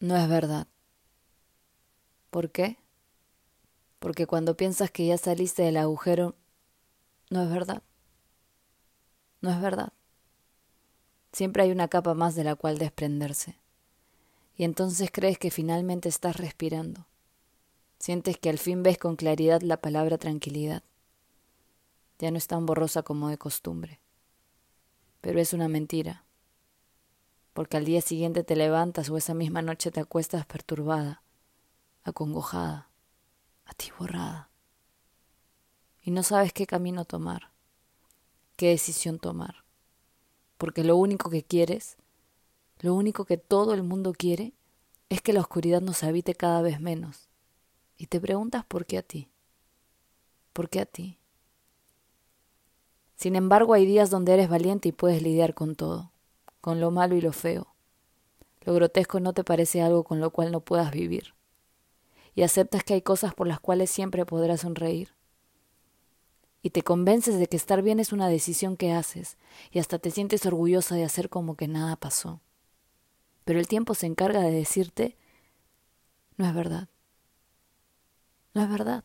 No es verdad. ¿Por qué? Porque cuando piensas que ya saliste del agujero, no es verdad. No es verdad. Siempre hay una capa más de la cual desprenderse. Y entonces crees que finalmente estás respirando. Sientes que al fin ves con claridad la palabra tranquilidad. Ya no es tan borrosa como de costumbre. Pero es una mentira porque al día siguiente te levantas o esa misma noche te acuestas perturbada, acongojada, atiborrada, y no sabes qué camino tomar, qué decisión tomar, porque lo único que quieres, lo único que todo el mundo quiere, es que la oscuridad nos habite cada vez menos, y te preguntas por qué a ti, por qué a ti. Sin embargo, hay días donde eres valiente y puedes lidiar con todo con lo malo y lo feo. Lo grotesco no te parece algo con lo cual no puedas vivir. Y aceptas que hay cosas por las cuales siempre podrás sonreír. Y te convences de que estar bien es una decisión que haces, y hasta te sientes orgullosa de hacer como que nada pasó. Pero el tiempo se encarga de decirte, no es verdad. No es verdad.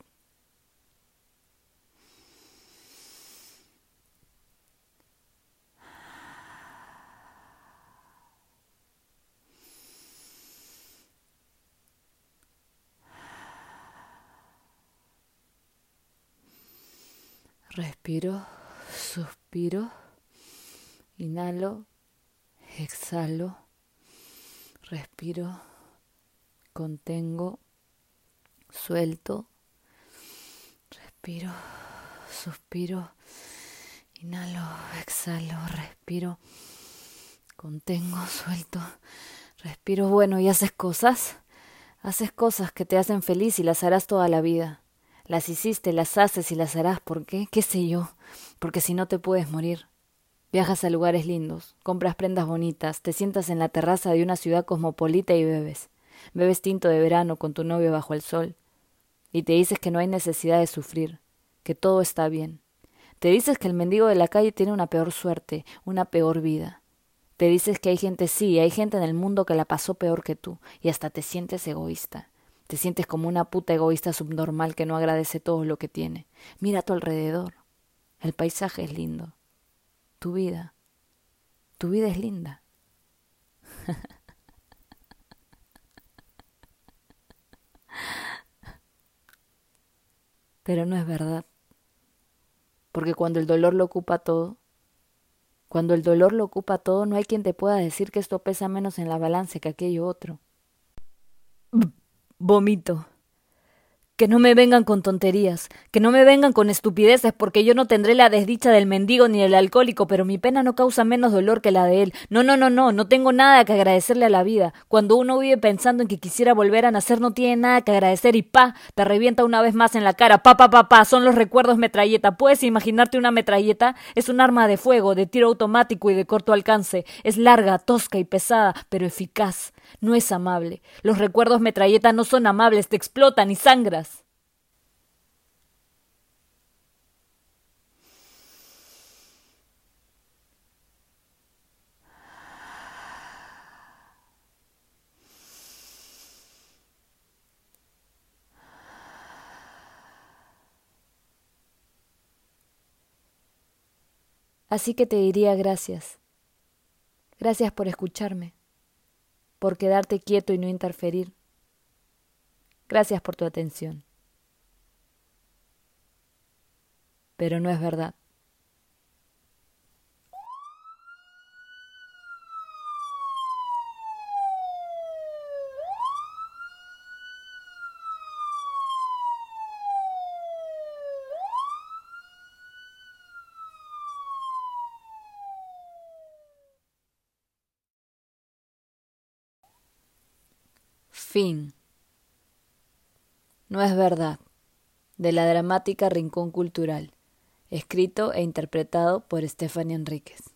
Respiro, suspiro, inhalo, exhalo, respiro, contengo, suelto, respiro, suspiro, inhalo, exhalo, respiro, contengo, suelto, respiro. Bueno, ¿y haces cosas? Haces cosas que te hacen feliz y las harás toda la vida. Las hiciste, las haces y las harás. ¿Por qué? ¿Qué sé yo? Porque si no te puedes morir. Viajas a lugares lindos, compras prendas bonitas, te sientas en la terraza de una ciudad cosmopolita y bebes. Bebes tinto de verano con tu novio bajo el sol. Y te dices que no hay necesidad de sufrir, que todo está bien. Te dices que el mendigo de la calle tiene una peor suerte, una peor vida. Te dices que hay gente, sí, hay gente en el mundo que la pasó peor que tú, y hasta te sientes egoísta. Te sientes como una puta egoísta subnormal que no agradece todo lo que tiene. Mira a tu alrededor. El paisaje es lindo. Tu vida. Tu vida es linda. Pero no es verdad. Porque cuando el dolor lo ocupa todo, cuando el dolor lo ocupa todo, no hay quien te pueda decir que esto pesa menos en la balanza que aquello otro. Vomito. Que no me vengan con tonterías, que no me vengan con estupideces, porque yo no tendré la desdicha del mendigo ni del alcohólico, pero mi pena no causa menos dolor que la de él. No, no, no, no, no tengo nada que agradecerle a la vida. Cuando uno vive pensando en que quisiera volver a nacer, no tiene nada que agradecer y pa, te revienta una vez más en la cara. Pa, pa, pa, pa, son los recuerdos metralleta. ¿Puedes imaginarte una metralleta? Es un arma de fuego, de tiro automático y de corto alcance. Es larga, tosca y pesada, pero eficaz. No es amable. Los recuerdos metralleta no son amables, te explotan y sangras. Así que te diría gracias. Gracias por escucharme por quedarte quieto y no interferir. Gracias por tu atención. Pero no es verdad. Fin. No es verdad. De la dramática Rincón Cultural. Escrito e interpretado por Stephanie Enríquez.